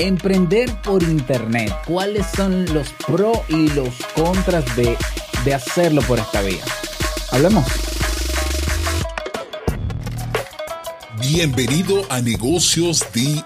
Emprender por Internet. ¿Cuáles son los pros y los contras de, de hacerlo por esta vía? Hablemos. Bienvenido a Negocios DIY.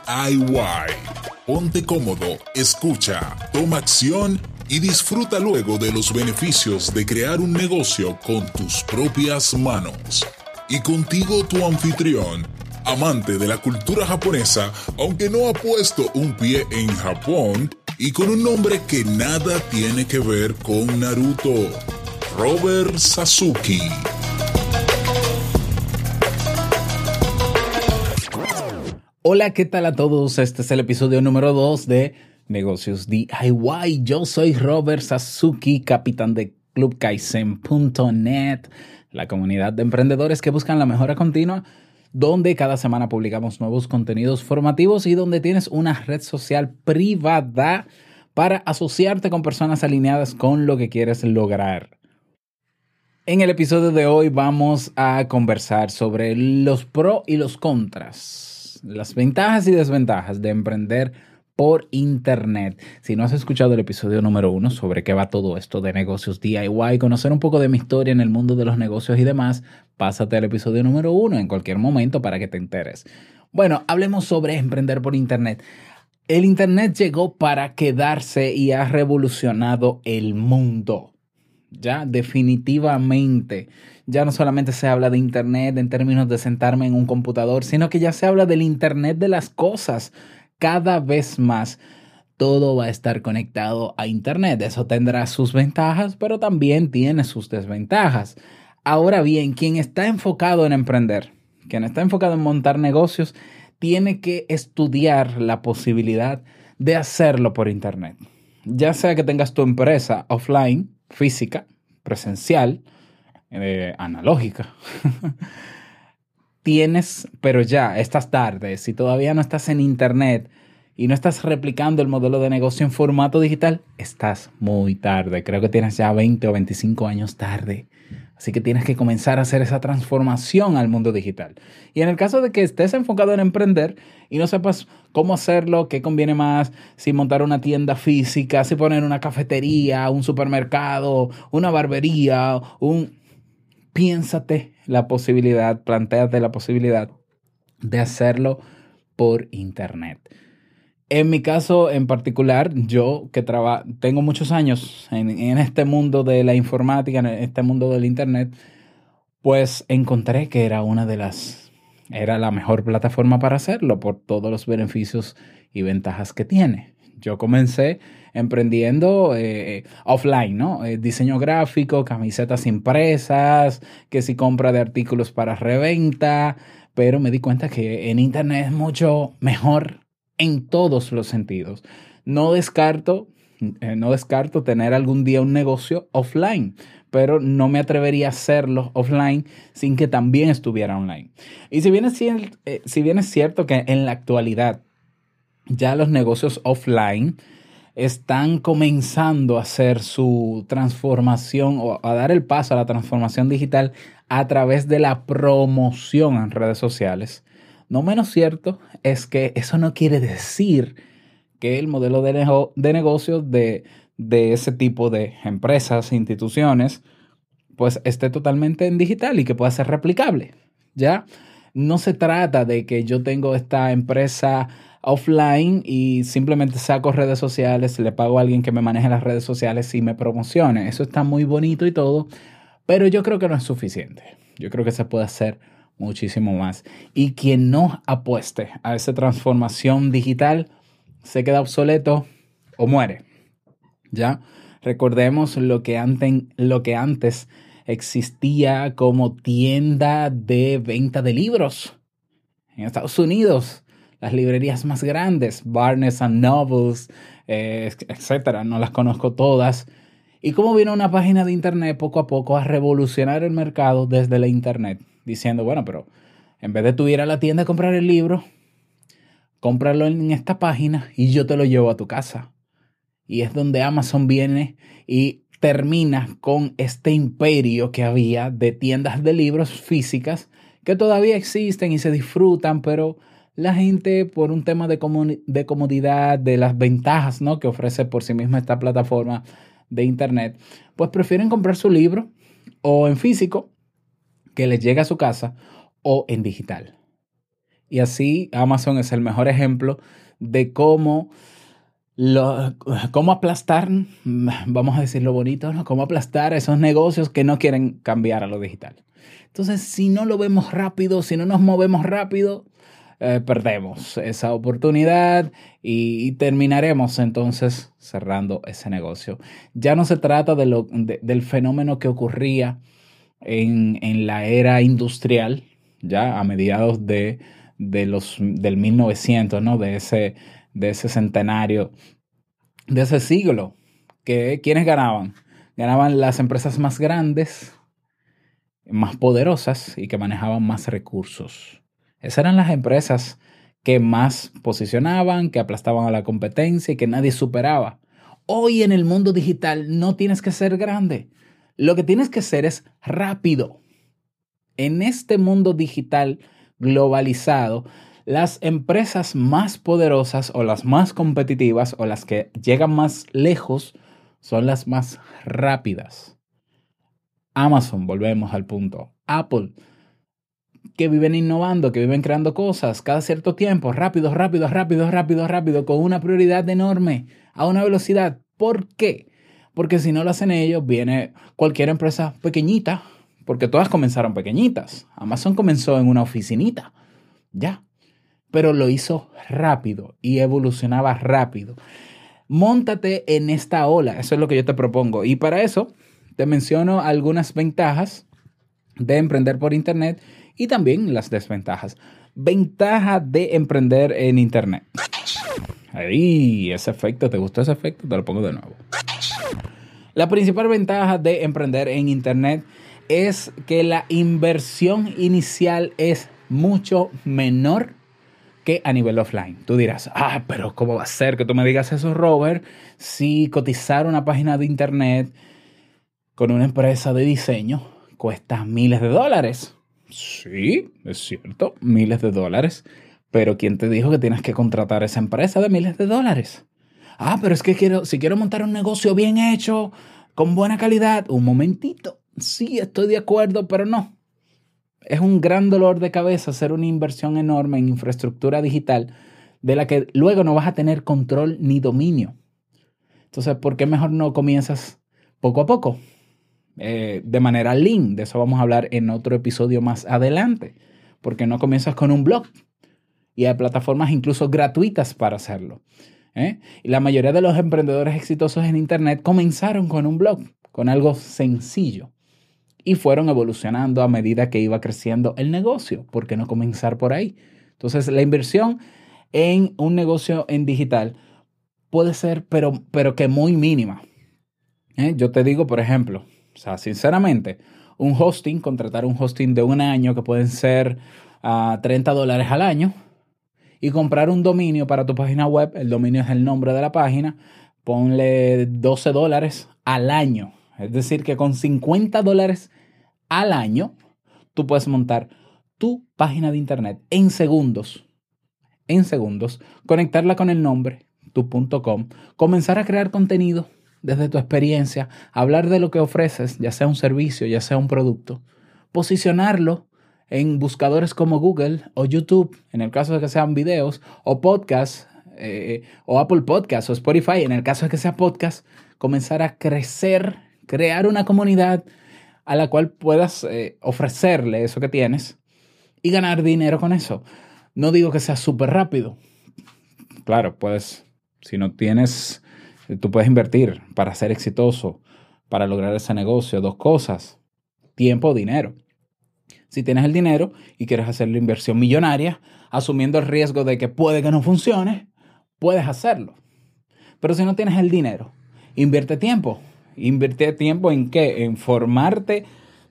Ponte cómodo, escucha, toma acción y disfruta luego de los beneficios de crear un negocio con tus propias manos. Y contigo tu anfitrión, amante de la cultura japonesa, aunque no ha puesto un pie en Japón, y con un nombre que nada tiene que ver con Naruto, Robert Sasuki. Hola, ¿qué tal a todos? Este es el episodio número 2 de Negocios DIY. Yo soy Robert Sasuki, capitán de clubkaizen.net, la comunidad de emprendedores que buscan la mejora continua donde cada semana publicamos nuevos contenidos formativos y donde tienes una red social privada para asociarte con personas alineadas con lo que quieres lograr. En el episodio de hoy vamos a conversar sobre los pros y los contras, las ventajas y desventajas de emprender por internet. Si no has escuchado el episodio número uno sobre qué va todo esto de negocios DIY, conocer un poco de mi historia en el mundo de los negocios y demás, pásate al episodio número uno en cualquier momento para que te enteres. Bueno, hablemos sobre emprender por internet. El internet llegó para quedarse y ha revolucionado el mundo. Ya, definitivamente. Ya no solamente se habla de Internet en términos de sentarme en un computador, sino que ya se habla del Internet de las cosas cada vez más todo va a estar conectado a Internet. Eso tendrá sus ventajas, pero también tiene sus desventajas. Ahora bien, quien está enfocado en emprender, quien está enfocado en montar negocios, tiene que estudiar la posibilidad de hacerlo por Internet. Ya sea que tengas tu empresa offline, física, presencial, eh, analógica. tienes, pero ya, estás tarde, si todavía no estás en Internet y no estás replicando el modelo de negocio en formato digital, estás muy tarde. Creo que tienes ya 20 o 25 años tarde. Así que tienes que comenzar a hacer esa transformación al mundo digital. Y en el caso de que estés enfocado en emprender y no sepas cómo hacerlo, qué conviene más, si montar una tienda física, si poner una cafetería, un supermercado, una barbería, un piénsate la posibilidad, planteate la posibilidad de hacerlo por internet. En mi caso en particular, yo que tengo muchos años en, en, este mundo de la informática, en este mundo del internet, pues encontré que era una de las, era la mejor plataforma para hacerlo por todos los beneficios y ventajas que tiene. Yo comencé emprendiendo eh, offline, ¿no? Eh, diseño gráfico, camisetas impresas, que si compra de artículos para reventa, pero me di cuenta que en Internet es mucho mejor en todos los sentidos. No descarto, eh, no descarto tener algún día un negocio offline, pero no me atrevería a hacerlo offline sin que también estuviera online. Y si bien es, si bien es cierto que en la actualidad ya los negocios offline están comenzando a hacer su transformación o a dar el paso a la transformación digital a través de la promoción en redes sociales. No menos cierto es que eso no quiere decir que el modelo de, de negocio de, de ese tipo de empresas, instituciones, pues esté totalmente en digital y que pueda ser replicable. ¿Ya? No se trata de que yo tengo esta empresa offline y simplemente saco redes sociales, le pago a alguien que me maneje las redes sociales y me promocione. Eso está muy bonito y todo, pero yo creo que no es suficiente. Yo creo que se puede hacer muchísimo más. Y quien no apueste a esa transformación digital se queda obsoleto o muere. ¿Ya? Recordemos lo que antes, lo que antes existía como tienda de venta de libros en Estados Unidos las librerías más grandes, Barnes and Nobles, eh, etcétera, no las conozco todas. Y cómo vino una página de internet poco a poco a revolucionar el mercado desde la internet, diciendo, bueno, pero en vez de tú ir a la tienda a comprar el libro, cómpralo en esta página y yo te lo llevo a tu casa. Y es donde Amazon viene y termina con este imperio que había de tiendas de libros físicas que todavía existen y se disfrutan, pero la gente por un tema de, de comodidad, de las ventajas ¿no? que ofrece por sí misma esta plataforma de Internet, pues prefieren comprar su libro o en físico, que les llegue a su casa, o en digital. Y así Amazon es el mejor ejemplo de cómo, lo, cómo aplastar, vamos a decirlo bonito, ¿no? cómo aplastar esos negocios que no quieren cambiar a lo digital. Entonces, si no lo vemos rápido, si no nos movemos rápido, eh, perdemos esa oportunidad y, terminaremos entonces cerrando ese negocio. Ya no se trata de lo, del fenómeno que ocurría en, en, la era industrial, ya a mediados de, de los, del 1900, ¿no? de, ese, de ese centenario, de ese siglo, que ¿quiénes ganaban? Ganaban las empresas más grandes, más poderosas y que manejaban más recursos. Esas eran las empresas que más posicionaban, que aplastaban a la competencia y que nadie superaba. Hoy en el mundo digital no tienes que ser grande. Lo que tienes que ser es rápido. En este mundo digital globalizado, las empresas más poderosas o las más competitivas o las que llegan más lejos son las más rápidas. Amazon, volvemos al punto. Apple, que viven innovando, que viven creando cosas cada cierto tiempo, rápido, rápido, rápido, rápido, rápido, con una prioridad enorme, a una velocidad. ¿Por qué? Porque si no lo hacen ellos, viene cualquier empresa pequeñita, porque todas comenzaron pequeñitas. Amazon comenzó en una oficinita, ya, pero lo hizo rápido y evolucionaba rápido. Móntate en esta ola, eso es lo que yo te propongo. Y para eso te menciono algunas ventajas de emprender por Internet y también las desventajas. Ventaja de emprender en Internet. Ahí, ese efecto, ¿te gustó ese efecto? Te lo pongo de nuevo. La principal ventaja de emprender en Internet es que la inversión inicial es mucho menor que a nivel offline. Tú dirás, ah, pero ¿cómo va a ser que tú me digas eso, Robert? Si cotizar una página de Internet con una empresa de diseño cuesta miles de dólares. Sí, es cierto, miles de dólares. Pero ¿quién te dijo que tienes que contratar esa empresa de miles de dólares? Ah, pero es que quiero, si quiero montar un negocio bien hecho, con buena calidad, un momentito. Sí, estoy de acuerdo, pero no. Es un gran dolor de cabeza hacer una inversión enorme en infraestructura digital de la que luego no vas a tener control ni dominio. Entonces, ¿por qué mejor no comienzas poco a poco? Eh, de manera lean. De eso vamos a hablar en otro episodio más adelante. Porque no comienzas con un blog. Y hay plataformas incluso gratuitas para hacerlo. ¿Eh? La mayoría de los emprendedores exitosos en Internet comenzaron con un blog, con algo sencillo. Y fueron evolucionando a medida que iba creciendo el negocio. ¿Por qué no comenzar por ahí? Entonces, la inversión en un negocio en digital puede ser, pero, pero que muy mínima. ¿eh? Yo te digo, por ejemplo, o sea, sinceramente, un hosting, contratar un hosting de un año que pueden ser a ah, 30 dólares al año y comprar un dominio para tu página web, el dominio es el nombre de la página, ponle 12 dólares al año. Es decir, que con 50 dólares al año, tú puedes montar tu página de internet en segundos. En segundos, conectarla con el nombre, tu.com, comenzar a crear contenido desde tu experiencia, hablar de lo que ofreces, ya sea un servicio, ya sea un producto, posicionarlo en buscadores como Google o YouTube, en el caso de que sean videos, o podcast, eh, o Apple Podcast, o Spotify, en el caso de que sea podcast, comenzar a crecer, crear una comunidad a la cual puedas eh, ofrecerle eso que tienes y ganar dinero con eso. No digo que sea súper rápido. Claro, puedes, si no tienes Tú puedes invertir para ser exitoso, para lograr ese negocio, dos cosas, tiempo o dinero. Si tienes el dinero y quieres hacer la inversión millonaria, asumiendo el riesgo de que puede que no funcione, puedes hacerlo. Pero si no tienes el dinero, invierte tiempo. Invierte tiempo en qué? En formarte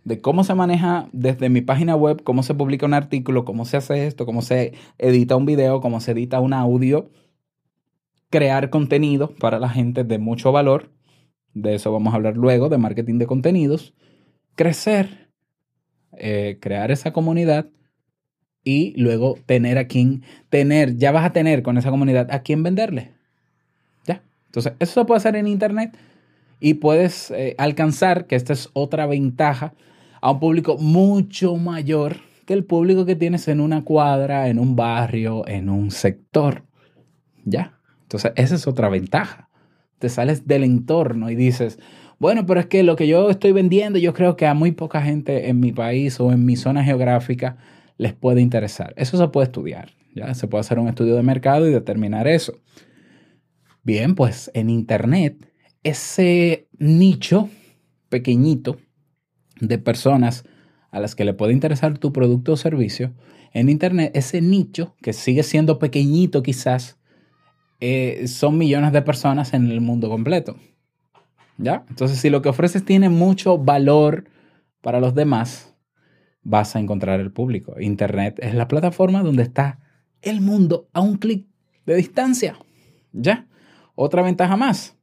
de cómo se maneja desde mi página web, cómo se publica un artículo, cómo se hace esto, cómo se edita un video, cómo se edita un audio crear contenido para la gente de mucho valor. De eso vamos a hablar luego, de marketing de contenidos. Crecer, eh, crear esa comunidad y luego tener a quien, tener, ya vas a tener con esa comunidad a quien venderle. Ya. Entonces, eso se puede hacer en Internet y puedes eh, alcanzar, que esta es otra ventaja, a un público mucho mayor que el público que tienes en una cuadra, en un barrio, en un sector. ¿Ya? Entonces, esa es otra ventaja. Te sales del entorno y dices, bueno, pero es que lo que yo estoy vendiendo, yo creo que a muy poca gente en mi país o en mi zona geográfica les puede interesar. Eso se puede estudiar, ¿ya? Se puede hacer un estudio de mercado y determinar eso. Bien, pues en Internet ese nicho pequeñito de personas a las que le puede interesar tu producto o servicio, en Internet, ese nicho, que sigue siendo pequeñito quizás, eh, son millones de personas en el mundo completo. ¿Ya? Entonces, si lo que ofreces tiene mucho valor para los demás, vas a encontrar el público. Internet es la plataforma donde está el mundo a un clic de distancia. ¿Ya? Otra ventaja más.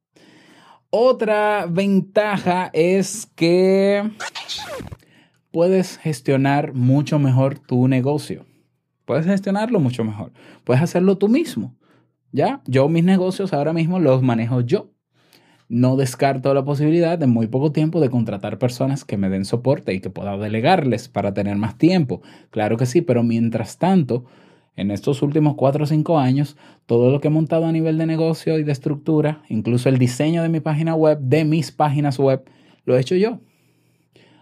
Otra ventaja es que puedes gestionar mucho mejor tu negocio. Puedes gestionarlo mucho mejor. Puedes hacerlo tú mismo. ¿Ya? Yo mis negocios ahora mismo los manejo yo. No descarto la posibilidad de muy poco tiempo de contratar personas que me den soporte y que pueda delegarles para tener más tiempo. Claro que sí, pero mientras tanto, en estos últimos cuatro o cinco años, todo lo que he montado a nivel de negocio y de estructura, incluso el diseño de mi página web, de mis páginas web, lo he hecho yo.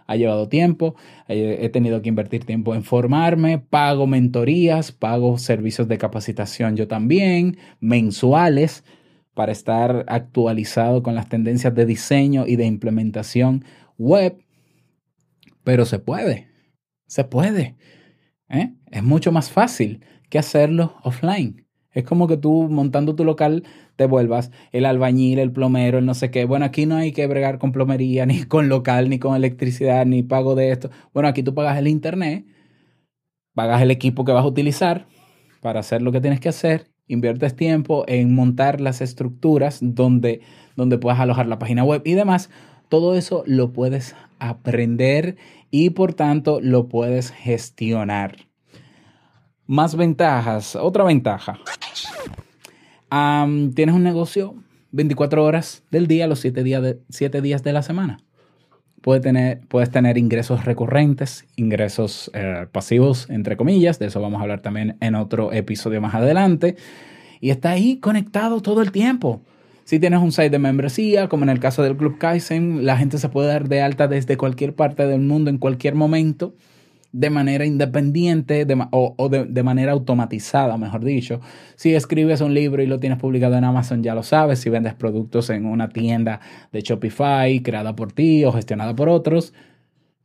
Ha llevado tiempo, he tenido que invertir tiempo en formarme, pago mentorías, pago servicios de capacitación yo también, mensuales, para estar actualizado con las tendencias de diseño y de implementación web. Pero se puede, se puede. ¿eh? Es mucho más fácil que hacerlo offline. Es como que tú montando tu local te vuelvas el albañil, el plomero, el no sé qué. Bueno, aquí no hay que bregar con plomería, ni con local, ni con electricidad, ni pago de esto. Bueno, aquí tú pagas el internet, pagas el equipo que vas a utilizar para hacer lo que tienes que hacer, inviertes tiempo en montar las estructuras donde, donde puedas alojar la página web y demás. Todo eso lo puedes aprender y por tanto lo puedes gestionar. Más ventajas. Otra ventaja. tienes un negocio 24 horas del día, los 7 días de, días de la semana. Puedes tener, puedes tener ingresos recurrentes, ingresos eh, pasivos, entre comillas. De eso vamos a hablar también en otro episodio más adelante. Y está ahí conectado todo el tiempo. Si tienes un site de membresía, como en el caso del Club Kaizen, la gente se puede dar de alta desde cualquier parte del mundo en cualquier momento de manera independiente o, de, manera automatizada, mejor dicho. Si escribes un libro y lo tienes publicado en Amazon, ya lo sabes. Si vendes productos en una tienda de Shopify creada por ti o gestionada por otros,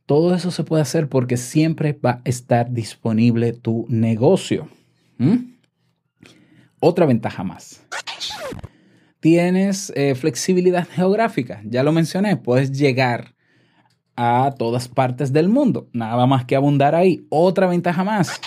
todo eso se puede hacer porque siempre va a estar disponible tu negocio. ¿Mm? Otra ventaja más. Tienes eh, flexibilidad geográfica, ya lo mencioné, puedes llegar a todas partes del mundo. Nada más que abundar ahí. Otra ventaja más.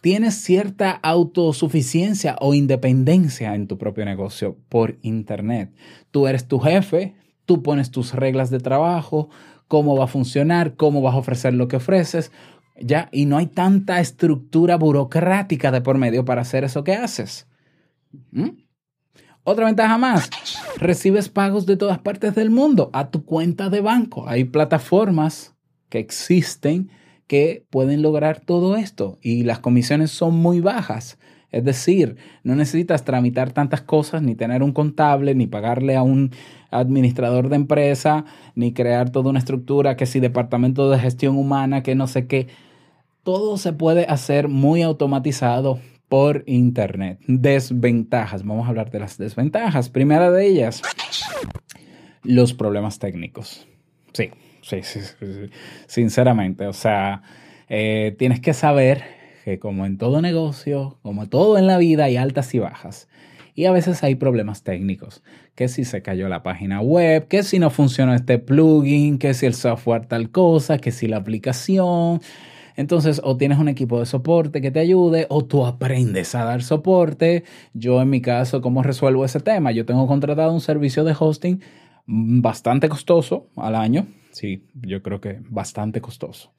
Tienes cierta autosuficiencia o independencia en tu propio negocio por Internet. Tú eres tu jefe, tú pones tus reglas de trabajo, cómo va a funcionar, cómo vas a ofrecer lo que ofreces, ya, y no hay tanta estructura burocrática de por medio para hacer eso que haces. ¿Mm? Otra ventaja más, recibes pagos de todas partes del mundo a tu cuenta de banco. Hay plataformas que existen que pueden lograr todo esto y las comisiones son muy bajas. Es decir, no necesitas tramitar tantas cosas, ni tener un contable, ni pagarle a un administrador de empresa, ni crear toda una estructura que si departamento de gestión humana, que no sé qué. Todo se puede hacer muy automatizado por Internet. Desventajas. Vamos a hablar de las desventajas. Primera de ellas, los problemas técnicos. Sí, sí, sí, sinceramente. O sea, eh, tienes que saber que como en todo negocio, como todo en la vida, hay altas y bajas. Y a veces hay problemas técnicos, que si se cayó la página web, que si no funcionó este plugin, que si el software tal cosa, que si la aplicación, entonces, o tienes un equipo de soporte que te ayude, o tú aprendes a dar soporte. Yo en mi caso, ¿cómo resuelvo ese tema? Yo tengo contratado un servicio de hosting bastante costoso al año. Sí, yo creo que bastante costoso.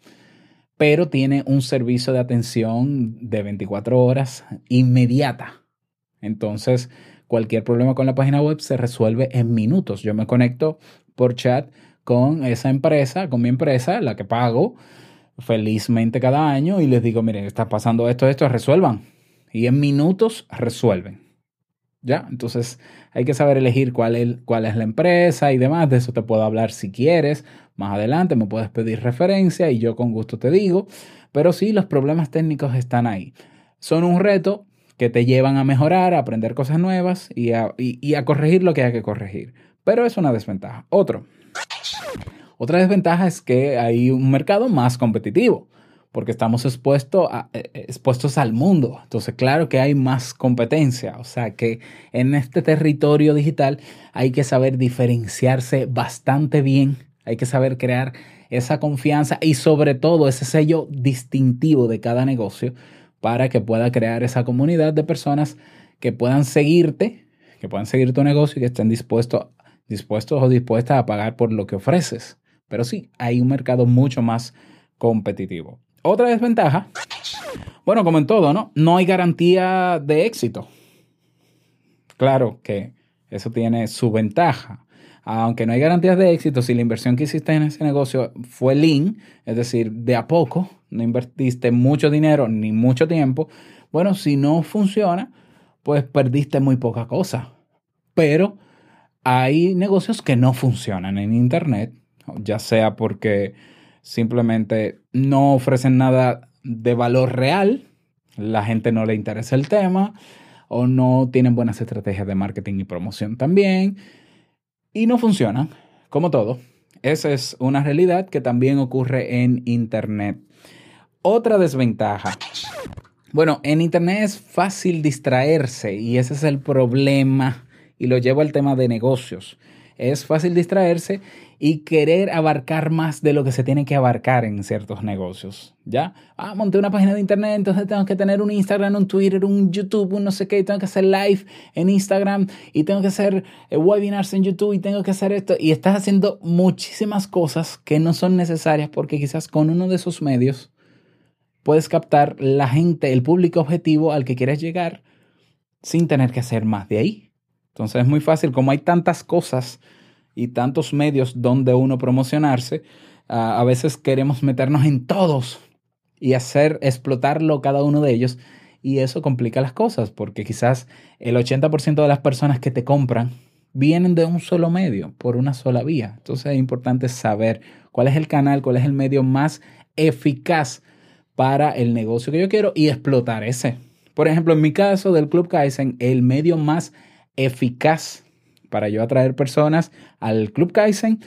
pero tiene un servicio de atención de 24 horas inmediata. Entonces, cualquier problema con la página web se resuelve en minutos. Yo me conecto por chat con esa empresa, con mi empresa, la que pago felizmente cada año y les digo, miren, está pasando esto, esto, resuelvan. Y en minutos resuelven. ¿Ya? Entonces hay que saber elegir cuál es, cuál es la empresa y demás. De eso te puedo hablar si quieres. Más adelante me puedes pedir referencia y yo con gusto te digo. Pero sí, los problemas técnicos están ahí. Son un reto que te llevan a mejorar, a aprender cosas nuevas y a, y a corregir lo que hay que corregir. Pero es una desventaja. Otro. Otra desventaja es que hay un mercado más competitivo porque estamos eh, eh, expuestos al mundo. Entonces, claro que hay más competencia. O sea que en este territorio digital hay que saber diferenciarse bastante bien, hay que saber crear esa confianza y sobre todo ese sello distintivo de cada negocio para que pueda crear esa comunidad de personas que puedan seguirte, que puedan seguir tu negocio y que estén dispuestos, dispuestos o dispuestas a pagar por lo que ofreces. Pero sí, hay un mercado mucho más competitivo. Otra desventaja, bueno, como en todo, ¿no? No hay garantía de éxito. Claro que eso tiene su ventaja. Aunque no hay garantías de éxito, si la inversión que hiciste en ese negocio fue lean, es decir, de a poco, no invertiste mucho dinero ni mucho tiempo, bueno, si no funciona, pues perdiste muy poca cosa. Pero hay negocios que no funcionan en Internet, ya sea porque simplemente no ofrecen nada de valor real, la gente no le interesa el tema o no tienen buenas estrategias de marketing y promoción también y no funcionan, como todo. Esa es una realidad que también ocurre en Internet. Otra desventaja. Bueno, en Internet es fácil distraerse y ese es el problema y lo llevo al tema de negocios. Es fácil distraerse y querer abarcar más de lo que se tiene que abarcar en ciertos negocios. ¿Ya? Ah, monté una página de internet, entonces tengo que tener un Instagram, un Twitter, un YouTube, un no sé qué, y tengo que hacer live en Instagram y tengo que hacer eh, webinars en YouTube y tengo que hacer esto. Y estás haciendo muchísimas cosas que no son necesarias porque quizás con uno de esos medios puedes captar la gente, el público objetivo al que quieres llegar sin tener que hacer más de ahí. Entonces es muy fácil, como hay tantas cosas y tantos medios donde uno promocionarse, a veces queremos meternos en todos y hacer explotarlo cada uno de ellos. Y eso complica las cosas, porque quizás el 80% de las personas que te compran vienen de un solo medio, por una sola vía. Entonces es importante saber cuál es el canal, cuál es el medio más eficaz para el negocio que yo quiero y explotar ese. Por ejemplo, en mi caso del Club Kaizen, el medio más eficaz para yo atraer personas al Club Kaizen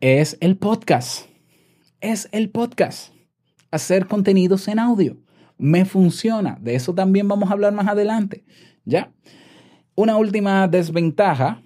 es el podcast. Es el podcast. Hacer contenidos en audio. Me funciona. De eso también vamos a hablar más adelante. ¿Ya? Una última desventaja.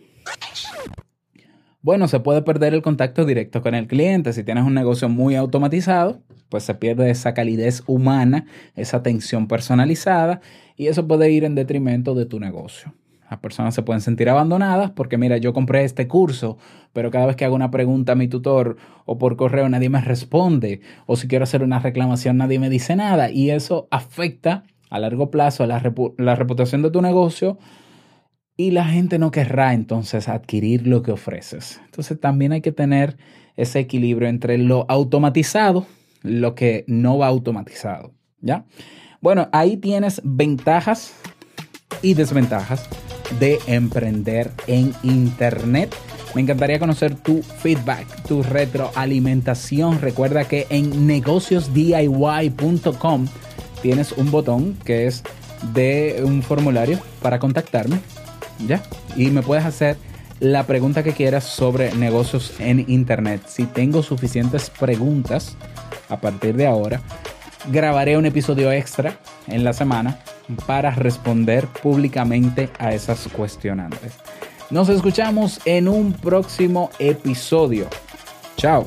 Bueno, se puede perder el contacto directo con el cliente. Si tienes un negocio muy automatizado, pues se pierde esa calidez humana, esa atención personalizada y eso puede ir en detrimento de tu negocio. Las personas se pueden sentir abandonadas porque, mira, yo compré este curso, pero cada vez que hago una pregunta a mi tutor o por correo nadie me responde, o si quiero hacer una reclamación nadie me dice nada, y eso afecta a largo plazo la, la reputación de tu negocio y la gente no querrá entonces adquirir lo que ofreces. Entonces también hay que tener ese equilibrio entre lo automatizado, lo que no va automatizado, ¿ya? Bueno, ahí tienes ventajas y desventajas de emprender en Internet. Me encantaría conocer tu feedback, tu retroalimentación. Recuerda que en negociosdiy.com tienes un botón que es de un formulario para contactarme. ¿Ya? Y me puedes hacer la pregunta que quieras sobre negocios en Internet. Si tengo suficientes preguntas a partir de ahora, grabaré un episodio extra en la semana para responder públicamente a esas cuestionantes. Nos escuchamos en un próximo episodio. Chao.